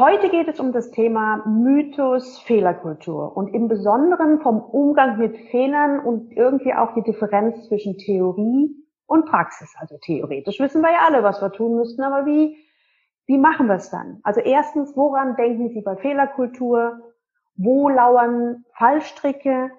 Heute geht es um das Thema Mythos Fehlerkultur und im Besonderen vom Umgang mit Fehlern und irgendwie auch die Differenz zwischen Theorie und Praxis. Also theoretisch wissen wir ja alle, was wir tun müssten, aber wie, wie machen wir es dann? Also erstens, woran denken Sie bei Fehlerkultur? Wo lauern Fallstricke?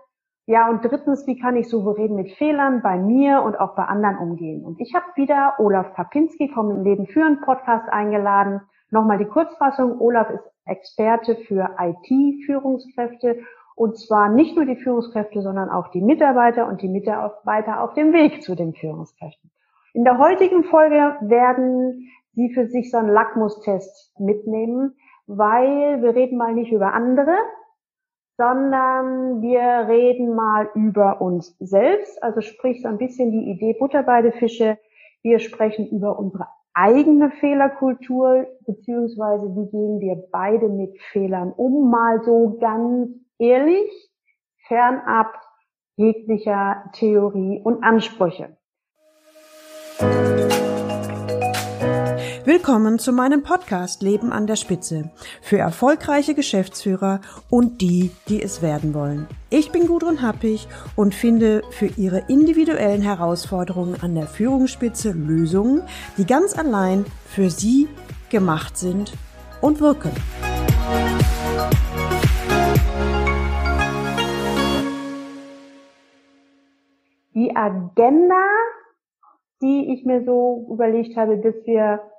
Ja, und drittens, wie kann ich souverän mit Fehlern bei mir und auch bei anderen umgehen? Und ich habe wieder Olaf Papinski vom Leben führen Podcast eingeladen. Nochmal die Kurzfassung. Olaf ist Experte für IT-Führungskräfte und zwar nicht nur die Führungskräfte, sondern auch die Mitarbeiter und die Mitarbeiter auf dem Weg zu den Führungskräften. In der heutigen Folge werden Sie für sich so einen Lackmustest mitnehmen, weil wir reden mal nicht über andere, sondern wir reden mal über uns selbst, also sprich so ein bisschen die Idee Butter bei den Fische. Wir sprechen über unsere eigene Fehlerkultur, beziehungsweise wie gehen wir beide mit Fehlern um, mal so ganz ehrlich, fernab jeglicher Theorie und Ansprüche. Willkommen zu meinem Podcast Leben an der Spitze für erfolgreiche Geschäftsführer und die, die es werden wollen. Ich bin Gudrun Happig und finde für Ihre individuellen Herausforderungen an der Führungsspitze Lösungen, die ganz allein für Sie gemacht sind und wirken. Die Agenda, die ich mir so überlegt habe, dass wir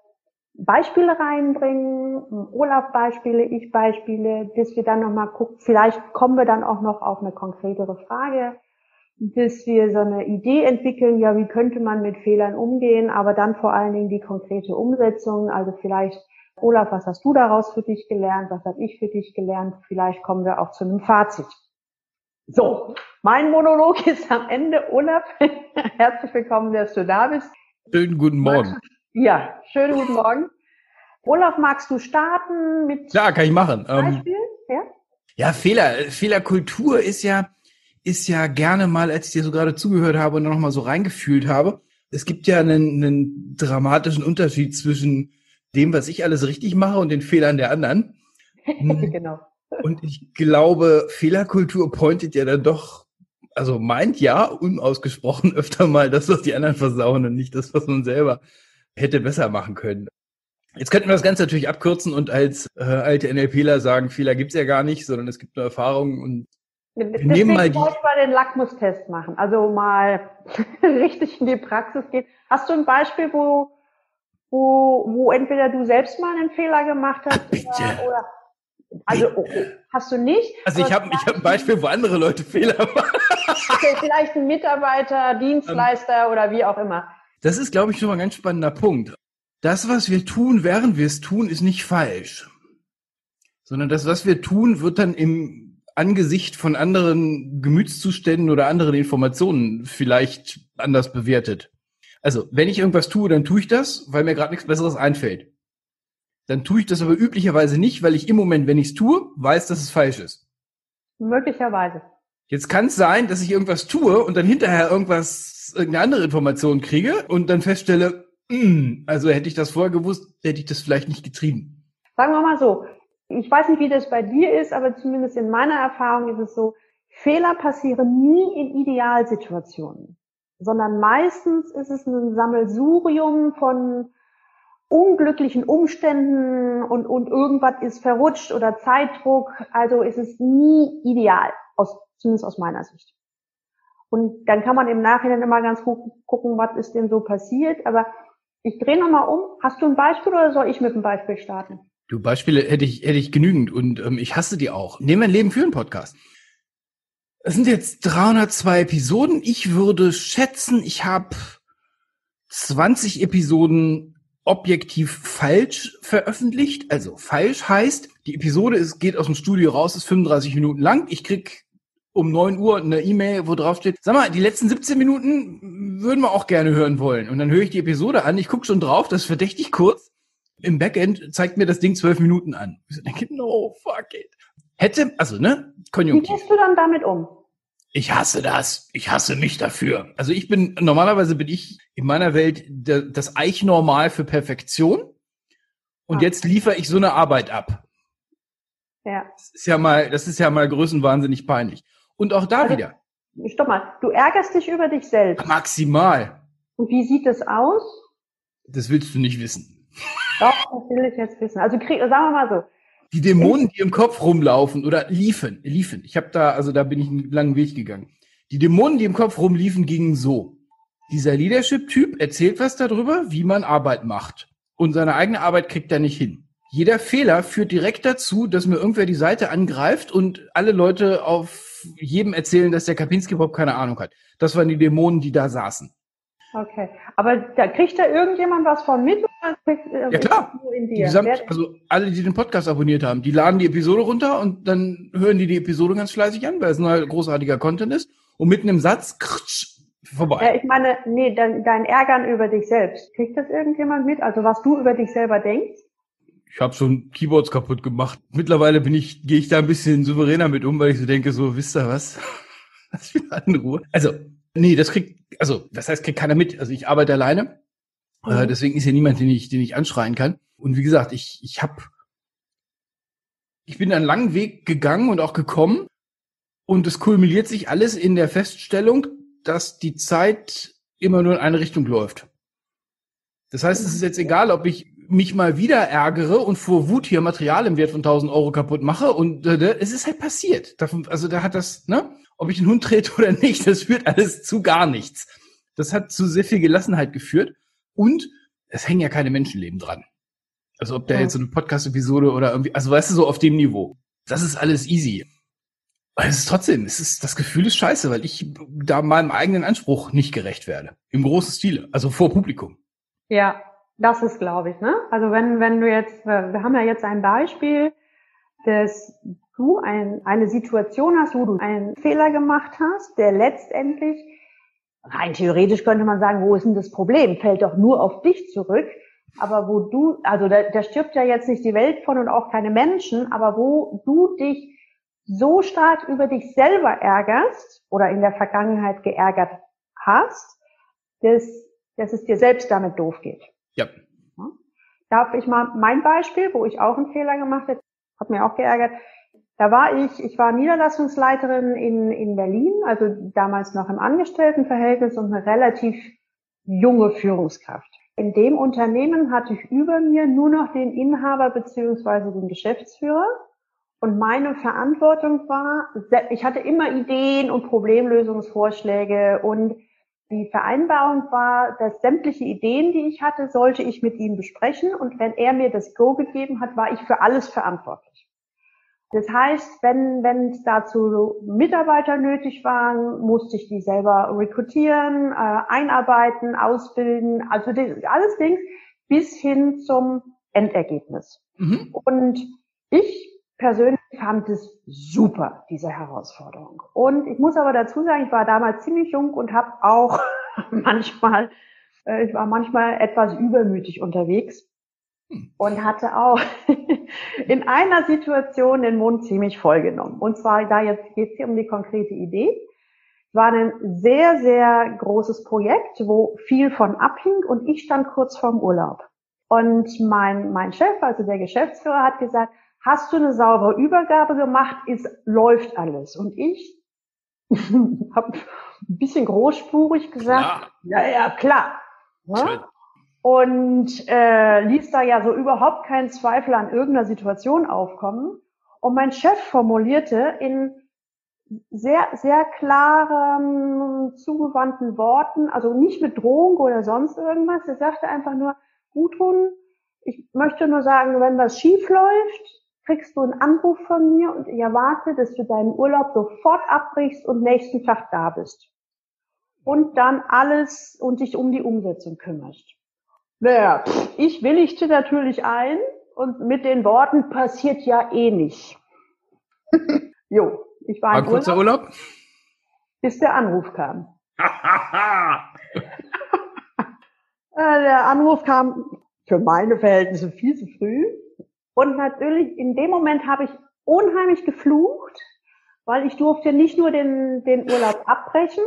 Beispiele reinbringen, Olaf Beispiele, ich Beispiele, dass wir dann nochmal gucken, vielleicht kommen wir dann auch noch auf eine konkretere Frage, dass wir so eine Idee entwickeln, ja, wie könnte man mit Fehlern umgehen, aber dann vor allen Dingen die konkrete Umsetzung, also vielleicht, Olaf, was hast du daraus für dich gelernt, was habe ich für dich gelernt, vielleicht kommen wir auch zu einem Fazit. So, mein Monolog ist am Ende. Olaf, herzlich willkommen, dass du da bist. Schönen guten Morgen. Ja, schönen guten Morgen. Olaf, magst du starten mit? Ja, kann ich machen. Ähm, Beispiel? ja? ja, Fehler, Fehlerkultur ist ja, ist ja gerne mal, als ich dir so gerade zugehört habe und noch mal so reingefühlt habe. Es gibt ja einen, einen dramatischen Unterschied zwischen dem, was ich alles richtig mache und den Fehlern der anderen. genau. Und ich glaube, Fehlerkultur pointet ja dann doch, also meint ja unausgesprochen öfter mal das, was die anderen versauen und nicht das, was man selber hätte besser machen können. Jetzt könnten wir das Ganze natürlich abkürzen und als äh, alte NLPler sagen, Fehler gibt's ja gar nicht, sondern es gibt nur Erfahrungen und wir nehmen mal die. Ich mal den Lackmustest machen, also mal richtig in die Praxis gehen. Hast du ein Beispiel, wo, wo, wo entweder du selbst mal einen Fehler gemacht hast oder, oder also okay, hast du nicht? Also ich habe ich hab ein Beispiel, wo andere Leute Fehler machen. okay, vielleicht ein Mitarbeiter, Dienstleister oder wie auch immer. Das ist, glaube ich, schon mal ein ganz spannender Punkt. Das, was wir tun, während wir es tun, ist nicht falsch. Sondern das, was wir tun, wird dann im Angesicht von anderen Gemütszuständen oder anderen Informationen vielleicht anders bewertet. Also, wenn ich irgendwas tue, dann tue ich das, weil mir gerade nichts Besseres einfällt. Dann tue ich das aber üblicherweise nicht, weil ich im Moment, wenn ich es tue, weiß, dass es falsch ist. Möglicherweise. Jetzt kann es sein, dass ich irgendwas tue und dann hinterher irgendwas irgendeine andere Information kriege und dann feststelle, mh, hm, also hätte ich das vorher gewusst, hätte ich das vielleicht nicht getrieben. Sagen wir mal so, ich weiß nicht, wie das bei dir ist, aber zumindest in meiner Erfahrung ist es so, Fehler passieren nie in Idealsituationen, sondern meistens ist es ein Sammelsurium von unglücklichen Umständen und, und irgendwas ist verrutscht oder Zeitdruck. Also ist es nie ideal, aus, zumindest aus meiner Sicht. Und dann kann man im Nachhinein immer ganz gut gucken, was ist denn so passiert. Aber ich drehe nochmal um. Hast du ein Beispiel oder soll ich mit einem Beispiel starten? Du, Beispiele hätte ich, hätte ich genügend und ähm, ich hasse die auch. Nehmen wir ein Leben für einen Podcast. Es sind jetzt 302 Episoden. Ich würde schätzen, ich habe 20 Episoden objektiv falsch veröffentlicht. Also falsch heißt, die Episode ist, geht aus dem Studio raus, ist 35 Minuten lang. Ich krieg um neun Uhr eine E-Mail, wo drauf steht, sag mal, die letzten 17 Minuten würden wir auch gerne hören wollen. Und dann höre ich die Episode an, ich gucke schon drauf, das ist verdächtig kurz. Im Backend zeigt mir das Ding zwölf Minuten an. Ich denke, no, fuck it. Hätte, also, ne, Konjunktiv. Wie gehst du dann damit um? Ich hasse das. Ich hasse mich dafür. Also ich bin, normalerweise bin ich in meiner Welt das Eichnormal für Perfektion. Und ah. jetzt liefere ich so eine Arbeit ab. Ja. Das ist ja mal, das ist ja mal größenwahnsinnig peinlich. Und auch da also, wieder. Stopp mal, du ärgerst dich über dich selbst. Maximal. Und wie sieht es aus? Das willst du nicht wissen. Doch, das will ich jetzt wissen. Also krieg, sagen wir mal so. Die Dämonen, die im Kopf rumlaufen oder liefen, liefen. Ich habe da, also da bin ich einen langen Weg gegangen. Die Dämonen, die im Kopf rumliefen, gingen so. Dieser Leadership-Typ erzählt was darüber, wie man Arbeit macht. Und seine eigene Arbeit kriegt er nicht hin. Jeder Fehler führt direkt dazu, dass mir irgendwer die Seite angreift und alle Leute auf jedem erzählen, dass der Kapinski überhaupt keine Ahnung hat. Das waren die Dämonen, die da saßen. Okay. Aber da kriegt da irgendjemand was von mit? Oder kriegt, äh, ja klar. Gesamt, also alle, die den Podcast abonniert haben, die laden die Episode runter und dann hören die die Episode ganz fleißig an, weil es ein halt großartiger Content ist. Und mitten im Satz, kritsch, vorbei. Ja, ich meine, nee, dein, dein Ärgern über dich selbst. Kriegt das irgendjemand mit? Also was du über dich selber denkst? Ich habe schon Keyboards kaputt gemacht. Mittlerweile bin ich, gehe ich da ein bisschen souveräner mit um, weil ich so denke, so, wisst ihr was? Lass mal in Ruhe. Also, Nee, das kriegt, also das heißt, kriegt keiner mit. Also ich arbeite alleine. Äh, mhm. Äh, deswegen ist ja niemand, den ich, den ich anschreien kann. Und wie gesagt, ich, ich habe, ich bin einen langen Weg gegangen und auch gekommen. Und es kulminiert sich alles in der Feststellung, dass die Zeit immer nur in eine Richtung läuft. Das heißt, es ist jetzt egal, ob ich mich mal wieder ärgere und vor Wut hier Material im Wert von 1000 Euro kaputt mache und äh, es ist halt passiert. Also da hat das, ne? ob ich den Hund trete oder nicht, das führt alles zu gar nichts. Das hat zu sehr viel Gelassenheit geführt und es hängen ja keine Menschenleben dran. Also ob der jetzt so eine Podcast-Episode oder irgendwie, also weißt du, so auf dem Niveau. Das ist alles easy. Aber es ist trotzdem, es ist, das Gefühl ist scheiße, weil ich da meinem eigenen Anspruch nicht gerecht werde. Im großen Stile, also vor Publikum. Ja, das ist, glaube ich, ne? Also wenn, wenn du jetzt, wir haben ja jetzt ein Beispiel, dass du ein, eine Situation hast, wo du einen Fehler gemacht hast, der letztendlich, rein theoretisch könnte man sagen, wo ist denn das Problem? Fällt doch nur auf dich zurück. Aber wo du, also da, da stirbt ja jetzt nicht die Welt von und auch keine Menschen, aber wo du dich so stark über dich selber ärgerst oder in der Vergangenheit geärgert hast, dass, dass es dir selbst damit doof geht. Ja. Darf ich mal mein Beispiel, wo ich auch einen Fehler gemacht habe, hat mir auch geärgert. Da war ich, ich war Niederlassungsleiterin in, in Berlin, also damals noch im Angestelltenverhältnis und eine relativ junge Führungskraft. In dem Unternehmen hatte ich über mir nur noch den Inhaber beziehungsweise den Geschäftsführer. Und meine Verantwortung war, ich hatte immer Ideen und Problemlösungsvorschläge und die Vereinbarung war, dass sämtliche Ideen, die ich hatte, sollte ich mit ihm besprechen und wenn er mir das Go gegeben hat, war ich für alles verantwortlich. Das heißt, wenn wenn es dazu Mitarbeiter nötig waren, musste ich die selber rekrutieren, äh, einarbeiten, ausbilden, also das, alles Dings bis hin zum Endergebnis. Mhm. Und ich persönlich fand es super, diese Herausforderung. Und ich muss aber dazu sagen, ich war damals ziemlich jung und habe auch manchmal, äh, ich war manchmal etwas übermütig unterwegs und hatte auch in einer Situation den Mund ziemlich vollgenommen. Und zwar, da jetzt geht es hier um die konkrete Idee. Es war ein sehr, sehr großes Projekt, wo viel von abhing und ich stand kurz vorm Urlaub. Und mein, mein Chef, also der Geschäftsführer, hat gesagt, hast du eine saubere Übergabe gemacht, ist, läuft alles. Und ich habe ein bisschen großspurig gesagt, klar. ja, ja, klar. Ja? und äh, ließ da ja so überhaupt keinen Zweifel an irgendeiner Situation aufkommen. Und mein Chef formulierte in sehr, sehr klaren, zugewandten Worten, also nicht mit Drohung oder sonst irgendwas. Er sagte einfach nur, Gudrun, ich möchte nur sagen, wenn was schief läuft, kriegst du einen Anruf von mir und ich erwarte, dass du deinen Urlaub sofort abbrichst und nächsten Tag da bist. Und dann alles und dich um die Umsetzung kümmerst. Naja, ich willigte natürlich ein und mit den Worten passiert ja eh nicht. jo, ich war, war kurzer Urlaub, Urlaub, bis der Anruf kam. Äh, der Anruf kam für meine Verhältnisse viel zu früh. Und natürlich in dem Moment habe ich unheimlich geflucht, weil ich durfte nicht nur den, den Urlaub abbrechen,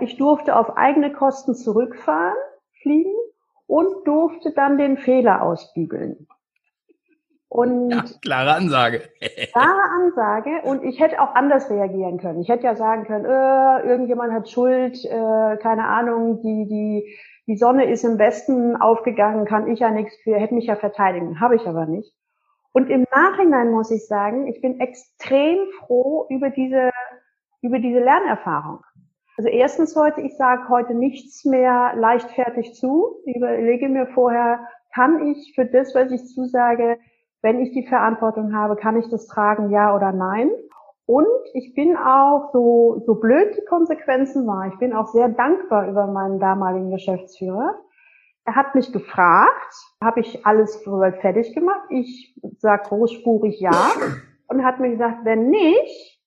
ich durfte auf eigene Kosten zurückfahren, fliegen und durfte dann den Fehler ausbügeln. Und ja, klare Ansage. klare Ansage. Und ich hätte auch anders reagieren können. Ich hätte ja sagen können, äh, irgendjemand hat Schuld, äh, keine Ahnung, die, die, die Sonne ist im Westen aufgegangen, kann ich ja nichts für, hätte mich ja verteidigen. Habe ich aber nicht. Und im Nachhinein muss ich sagen, ich bin extrem froh über diese, über diese Lernerfahrung. Also erstens heute, ich sage heute nichts mehr leichtfertig zu. Ich überlege mir vorher, kann ich für das, was ich zusage, wenn ich die Verantwortung habe, kann ich das tragen, ja oder nein? Und ich bin auch, so, so blöd die Konsequenzen war, ich bin auch sehr dankbar über meinen damaligen Geschäftsführer. Er hat mich gefragt, habe ich alles soweit fertig gemacht? Ich sag großspurig ja und hat mir gesagt, wenn nicht,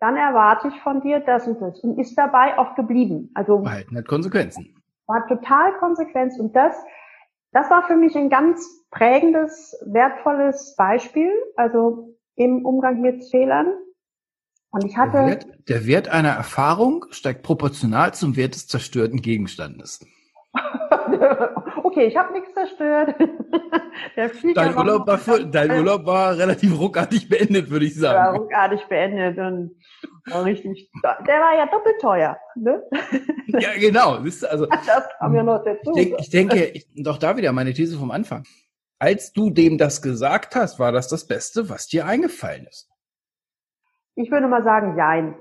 dann erwarte ich von dir das und das und ist dabei auch geblieben. Also Verhalten hat Konsequenzen. War total Konsequenz und das, das war für mich ein ganz prägendes, wertvolles Beispiel, also im Umgang mit Fehlern. Und ich hatte. Der Wert, der Wert einer Erfahrung steigt proportional zum Wert des zerstörten Gegenstandes. okay, ich habe nichts zerstört. dein, Urlaub war, voll, dein Urlaub war relativ ruckartig beendet, würde ich sagen. Ja, ruckartig beendet und war richtig. Der war ja doppelt teuer. Ne? Ja, genau. Also, das kam ja noch dazu. Ich, denk, ich denke, ich, doch da wieder meine These vom Anfang. Als du dem das gesagt hast, war das das Beste, was dir eingefallen ist. Ich würde mal sagen, jein.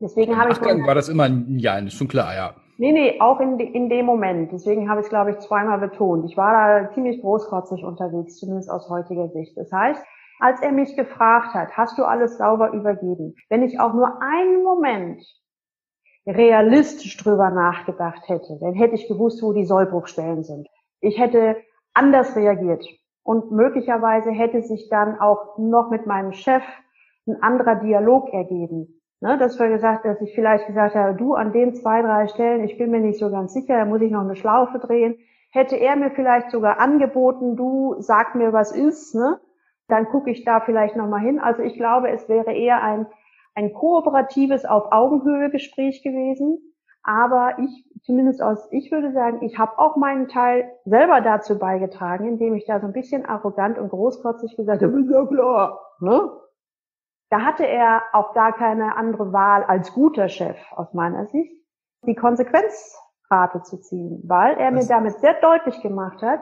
Deswegen habe ich. war das immer ein Jein, ist schon klar, ja. Nee, nee, auch in, in dem Moment. Deswegen habe ich es, glaube ich, zweimal betont. Ich war da ziemlich großkotzig unterwegs, zumindest aus heutiger Sicht. Das heißt, als er mich gefragt hat, hast du alles sauber übergeben? Wenn ich auch nur einen Moment realistisch drüber nachgedacht hätte, dann hätte ich gewusst, wo die Sollbruchstellen sind. Ich hätte anders reagiert. Und möglicherweise hätte sich dann auch noch mit meinem Chef ein anderer Dialog ergeben. Ne, dass wir gesagt, dass ich vielleicht gesagt habe, du an den zwei, drei Stellen, ich bin mir nicht so ganz sicher, da muss ich noch eine Schlaufe drehen. Hätte er mir vielleicht sogar angeboten, du sag mir, was ist, ne? Dann gucke ich da vielleicht nochmal hin. Also ich glaube, es wäre eher ein, ein kooperatives auf Augenhöhe Gespräch gewesen. Aber ich, zumindest aus, ich würde sagen, ich habe auch meinen Teil selber dazu beigetragen, indem ich da so ein bisschen arrogant und großkotzig gesagt habe, ja klar, ne? Da hatte er auch gar keine andere Wahl als guter Chef aus meiner Sicht, die Konsequenzrate zu ziehen, weil er Was? mir damit sehr deutlich gemacht hat,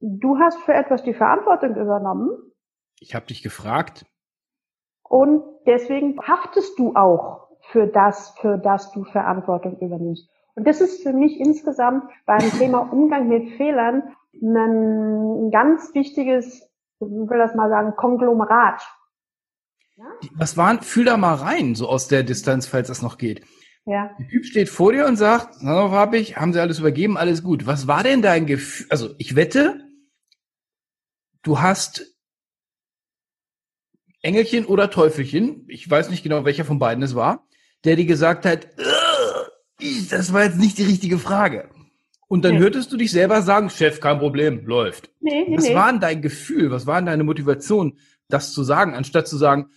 du hast für etwas die Verantwortung übernommen. Ich habe dich gefragt. Und deswegen haftest du auch für das, für das du Verantwortung übernimmst. Und das ist für mich insgesamt beim Thema Umgang mit Fehlern ein ganz wichtiges, ich will das mal sagen, Konglomerat. Was waren, fühl da mal rein, so aus der Distanz, falls das noch geht. Ja. Der Typ steht vor dir und sagt, na, hab ich, haben sie alles übergeben, alles gut. Was war denn dein Gefühl? Also, ich wette, du hast Engelchen oder Teufelchen, ich weiß nicht genau, welcher von beiden es war, der dir gesagt hat, das war jetzt nicht die richtige Frage. Und dann nee. hörtest du dich selber sagen, Chef, kein Problem, läuft. Nee, nee, was war denn dein Gefühl? Was war denn deine Motivation, das zu sagen, anstatt zu sagen,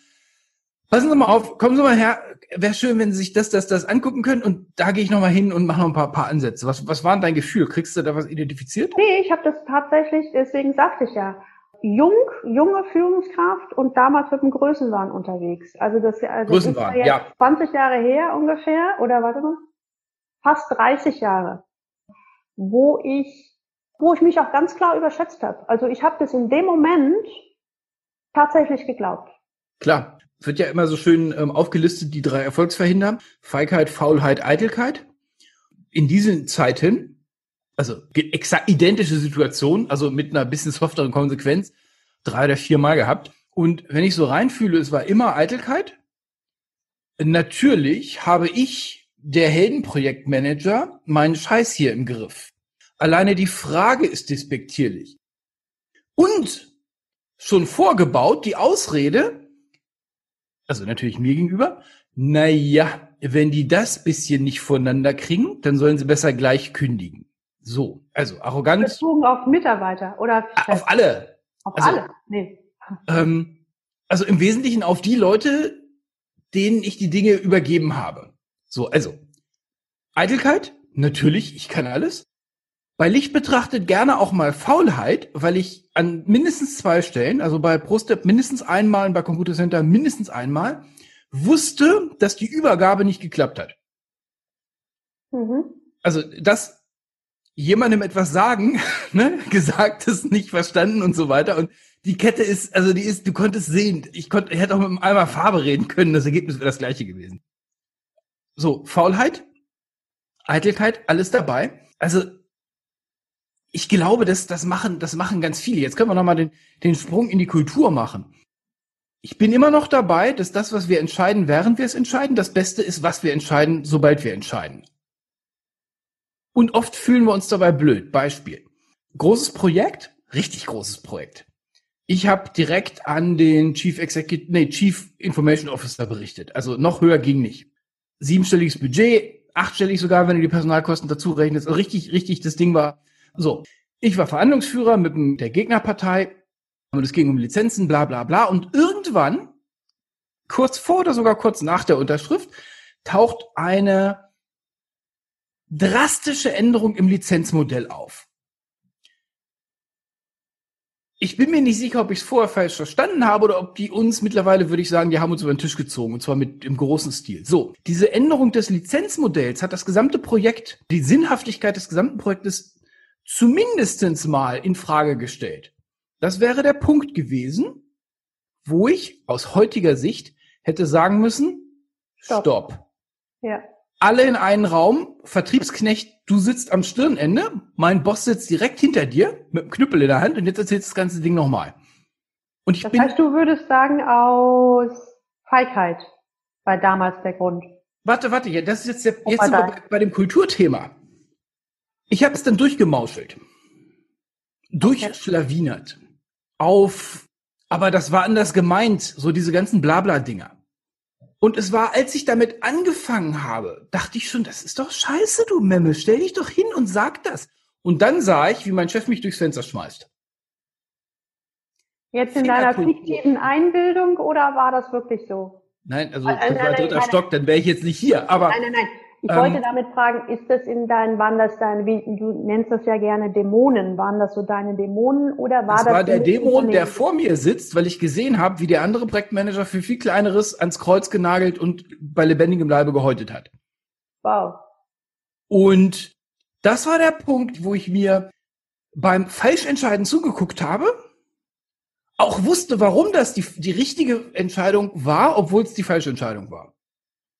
Passen Sie mal auf, kommen Sie mal her. Wäre schön, wenn Sie sich das, das, das angucken können. Und da gehe ich noch mal hin und mache noch ein paar, paar Ansätze. Was, was war denn dein Gefühl? Kriegst du da was identifiziert? Nee, ich habe das tatsächlich, deswegen sagte ich ja, jung, junge Führungskraft und damals mit dem Größenwahn unterwegs. Also das, also Größenwahn, das ist ja, ja 20 Jahre her ungefähr, oder warte mal, fast 30 Jahre, wo ich, wo ich mich auch ganz klar überschätzt habe. Also ich habe das in dem Moment tatsächlich geglaubt. Klar, wird ja immer so schön ähm, aufgelistet, die drei Erfolgsverhinder. Feigheit, Faulheit, Eitelkeit. In diesen Zeiten, also exakt identische Situation, also mit einer bisschen softeren Konsequenz, drei oder vier Mal gehabt. Und wenn ich so reinfühle, es war immer Eitelkeit. Natürlich habe ich, der Heldenprojektmanager, meinen Scheiß hier im Griff. Alleine die Frage ist despektierlich. Und schon vorgebaut die Ausrede, also natürlich mir gegenüber, naja, wenn die das bisschen nicht voneinander kriegen, dann sollen sie besser gleich kündigen. So, also arrogant. Bezogen auf Mitarbeiter oder Chef. auf alle. Auf also, alle, nee. Ähm, also im Wesentlichen auf die Leute, denen ich die Dinge übergeben habe. So, also Eitelkeit, natürlich, ich kann alles. Bei Licht betrachtet gerne auch mal Faulheit, weil ich an mindestens zwei Stellen, also bei ProStep mindestens einmal und bei Computer Center mindestens einmal, wusste, dass die Übergabe nicht geklappt hat. Mhm. Also das jemandem etwas sagen, ne, gesagtes nicht verstanden und so weiter. Und die Kette ist, also die ist, du konntest sehen, ich konnte, ich hätte auch mit einem Eimer Farbe reden können, das Ergebnis wäre das gleiche gewesen. So, Faulheit, Eitelkeit, alles dabei. Also ich glaube, das, das machen, das machen ganz viele. Jetzt können wir nochmal den, den Sprung in die Kultur machen. Ich bin immer noch dabei, dass das, was wir entscheiden, während wir es entscheiden, das Beste ist, was wir entscheiden, sobald wir entscheiden. Und oft fühlen wir uns dabei blöd. Beispiel. Großes Projekt, richtig großes Projekt. Ich habe direkt an den Chief Executive, nee, Chief Information Officer berichtet. Also noch höher ging nicht. Siebenstelliges Budget, achtstellig sogar, wenn du die Personalkosten dazu rechnest. Also richtig, richtig, das Ding war so. Ich war Verhandlungsführer mit der Gegnerpartei und es ging um Lizenzen, bla bla bla. Und irgendwann, kurz vor oder sogar kurz nach der Unterschrift, taucht eine drastische Änderung im Lizenzmodell auf. Ich bin mir nicht sicher, ob ich es vorher falsch verstanden habe oder ob die uns mittlerweile, würde ich sagen, die haben uns über den Tisch gezogen und zwar mit im großen Stil. So, diese Änderung des Lizenzmodells hat das gesamte Projekt, die Sinnhaftigkeit des gesamten Projektes zumindestens mal in Frage gestellt. Das wäre der Punkt gewesen, wo ich aus heutiger Sicht hätte sagen müssen, stopp. stopp. Ja alle in einen Raum, Vertriebsknecht, du sitzt am Stirnende, mein Boss sitzt direkt hinter dir mit einem Knüppel in der Hand und jetzt erzählst du das ganze Ding nochmal. Und ich das bin. Heißt, du würdest sagen, aus Feigheit war damals der Grund. Warte, warte, ja, das ist jetzt, der, jetzt sind wir bei, bei dem Kulturthema. Ich habe es dann durchgemauschelt. Durchschlawinert. Auf, aber das war anders gemeint, so diese ganzen Blabla-Dinger. Und es war, als ich damit angefangen habe, dachte ich schon, das ist doch scheiße, du Memme, stell dich doch hin und sag das. Und dann sah ich, wie mein Chef mich durchs Fenster schmeißt. Jetzt in deiner fiktiven Einbildung oder war das wirklich so? Nein, also äh, nein, nein, dritter nein, Stock, dann wäre ich jetzt nicht hier. Aber nein, nein, nein. Ich ähm, wollte damit fragen, ist das in deinen, waren das deine, wie, du nennst das ja gerne Dämonen, waren das so deine Dämonen oder war das? Das war der Dämon, der vor mir sitzt, weil ich gesehen habe, wie der andere Projektmanager für viel kleineres ans Kreuz genagelt und bei lebendigem Leibe gehäutet hat. Wow. Und das war der Punkt, wo ich mir beim Falschentscheiden zugeguckt habe, auch wusste, warum das die, die richtige Entscheidung war, obwohl es die falsche Entscheidung war.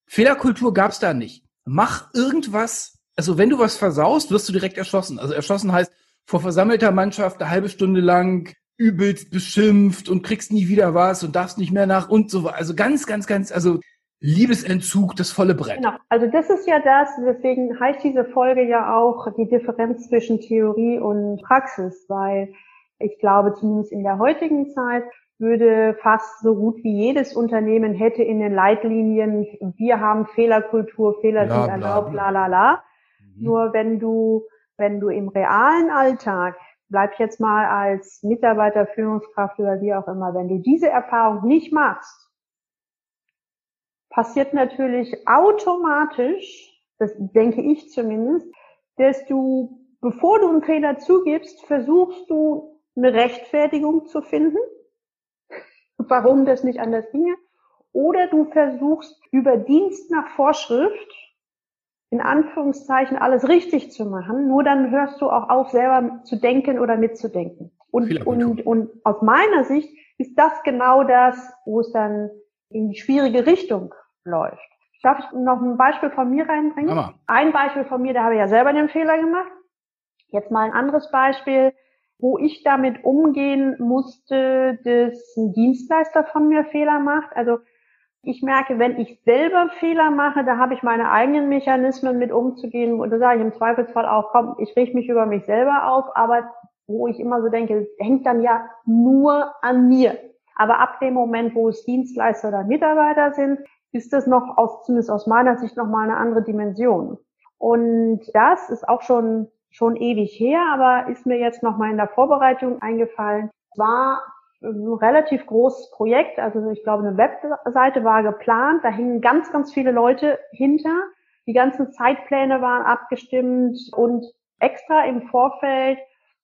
Fehlerkultur gab es da nicht mach irgendwas, also wenn du was versaust, wirst du direkt erschossen. Also erschossen heißt vor versammelter Mannschaft eine halbe Stunde lang übelst beschimpft und kriegst nie wieder was und darfst nicht mehr nach und so weiter. Also ganz, ganz, ganz, also Liebesentzug, das volle Brett. Genau. Also das ist ja das, deswegen heißt diese Folge ja auch die Differenz zwischen Theorie und Praxis, weil ich glaube, zumindest in der heutigen Zeit würde fast so gut wie jedes Unternehmen hätte in den Leitlinien, wir haben Fehlerkultur, Fehler bla, sind erlaubt, bla, la, la. Mhm. Nur wenn du, wenn du im realen Alltag, bleib jetzt mal als Mitarbeiter, Führungskraft oder wie auch immer, wenn du diese Erfahrung nicht machst, passiert natürlich automatisch, das denke ich zumindest, dass du, bevor du einen Fehler zugibst, versuchst du eine Rechtfertigung zu finden warum das nicht anders ginge. Oder du versuchst über Dienst nach Vorschrift in Anführungszeichen alles richtig zu machen, nur dann hörst du auch auf, selber zu denken oder mitzudenken. Und, und, und aus meiner Sicht ist das genau das, wo es dann in die schwierige Richtung läuft. Darf ich noch ein Beispiel von mir reinbringen? Hammer. Ein Beispiel von mir, da habe ich ja selber den Fehler gemacht. Jetzt mal ein anderes Beispiel wo ich damit umgehen musste, dass ein Dienstleister von mir Fehler macht. Also ich merke, wenn ich selber Fehler mache, da habe ich meine eigenen Mechanismen mit umzugehen. Und da sage ich im Zweifelsfall auch, komm, ich richte mich über mich selber auf, aber wo ich immer so denke, hängt dann ja nur an mir. Aber ab dem Moment, wo es Dienstleister oder Mitarbeiter sind, ist das noch aus, zumindest aus meiner Sicht noch mal eine andere Dimension. Und das ist auch schon schon ewig her, aber ist mir jetzt noch mal in der Vorbereitung eingefallen. War ein relativ großes Projekt, also ich glaube, eine Webseite war geplant, da hingen ganz, ganz viele Leute hinter. Die ganzen Zeitpläne waren abgestimmt und extra im Vorfeld,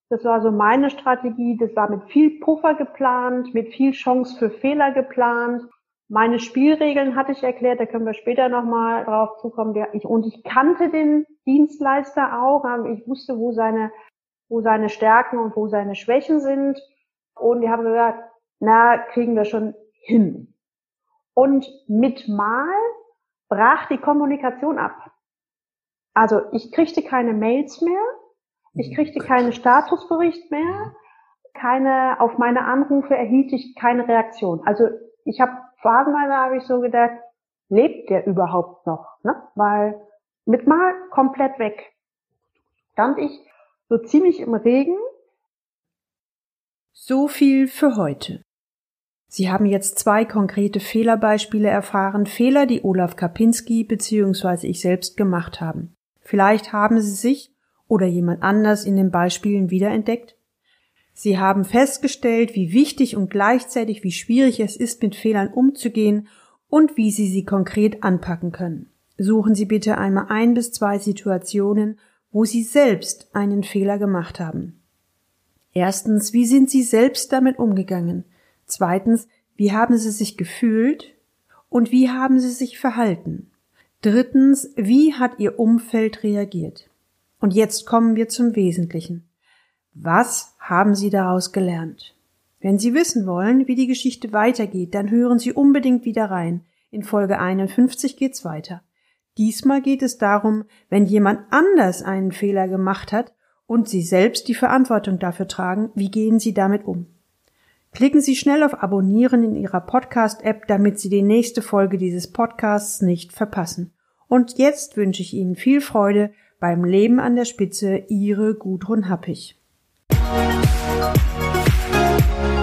das war so meine Strategie, das war mit viel Puffer geplant, mit viel Chance für Fehler geplant. Meine Spielregeln hatte ich erklärt, da können wir später nochmal drauf zukommen. und ich kannte den Dienstleister auch, ich wusste, wo seine, wo seine Stärken und wo seine Schwächen sind. Und die haben gesagt, na, kriegen wir schon hin. Und mit Mal brach die Kommunikation ab. Also ich kriegte keine Mails mehr, ich mhm. kriegte keinen Statusbericht mehr, keine auf meine Anrufe erhielt ich keine Reaktion. Also ich habe phasenweise habe ich so gedacht, lebt der überhaupt noch? Ne? Weil mit mal komplett weg. Stand ich so ziemlich im Regen. So viel für heute. Sie haben jetzt zwei konkrete Fehlerbeispiele erfahren, Fehler, die Olaf Kapinski bzw. ich selbst gemacht haben. Vielleicht haben Sie sich oder jemand anders in den Beispielen wiederentdeckt? Sie haben festgestellt, wie wichtig und gleichzeitig wie schwierig es ist, mit Fehlern umzugehen und wie Sie sie konkret anpacken können. Suchen Sie bitte einmal ein bis zwei Situationen, wo Sie selbst einen Fehler gemacht haben. Erstens, wie sind Sie selbst damit umgegangen? Zweitens, wie haben Sie sich gefühlt und wie haben Sie sich verhalten? Drittens, wie hat Ihr Umfeld reagiert? Und jetzt kommen wir zum Wesentlichen. Was haben Sie daraus gelernt? Wenn Sie wissen wollen, wie die Geschichte weitergeht, dann hören Sie unbedingt wieder rein. In Folge 51 geht's weiter. Diesmal geht es darum, wenn jemand anders einen Fehler gemacht hat und Sie selbst die Verantwortung dafür tragen, wie gehen Sie damit um? Klicken Sie schnell auf Abonnieren in Ihrer Podcast-App, damit Sie die nächste Folge dieses Podcasts nicht verpassen. Und jetzt wünsche ich Ihnen viel Freude beim Leben an der Spitze. Ihre Gudrun Happig. Thank you.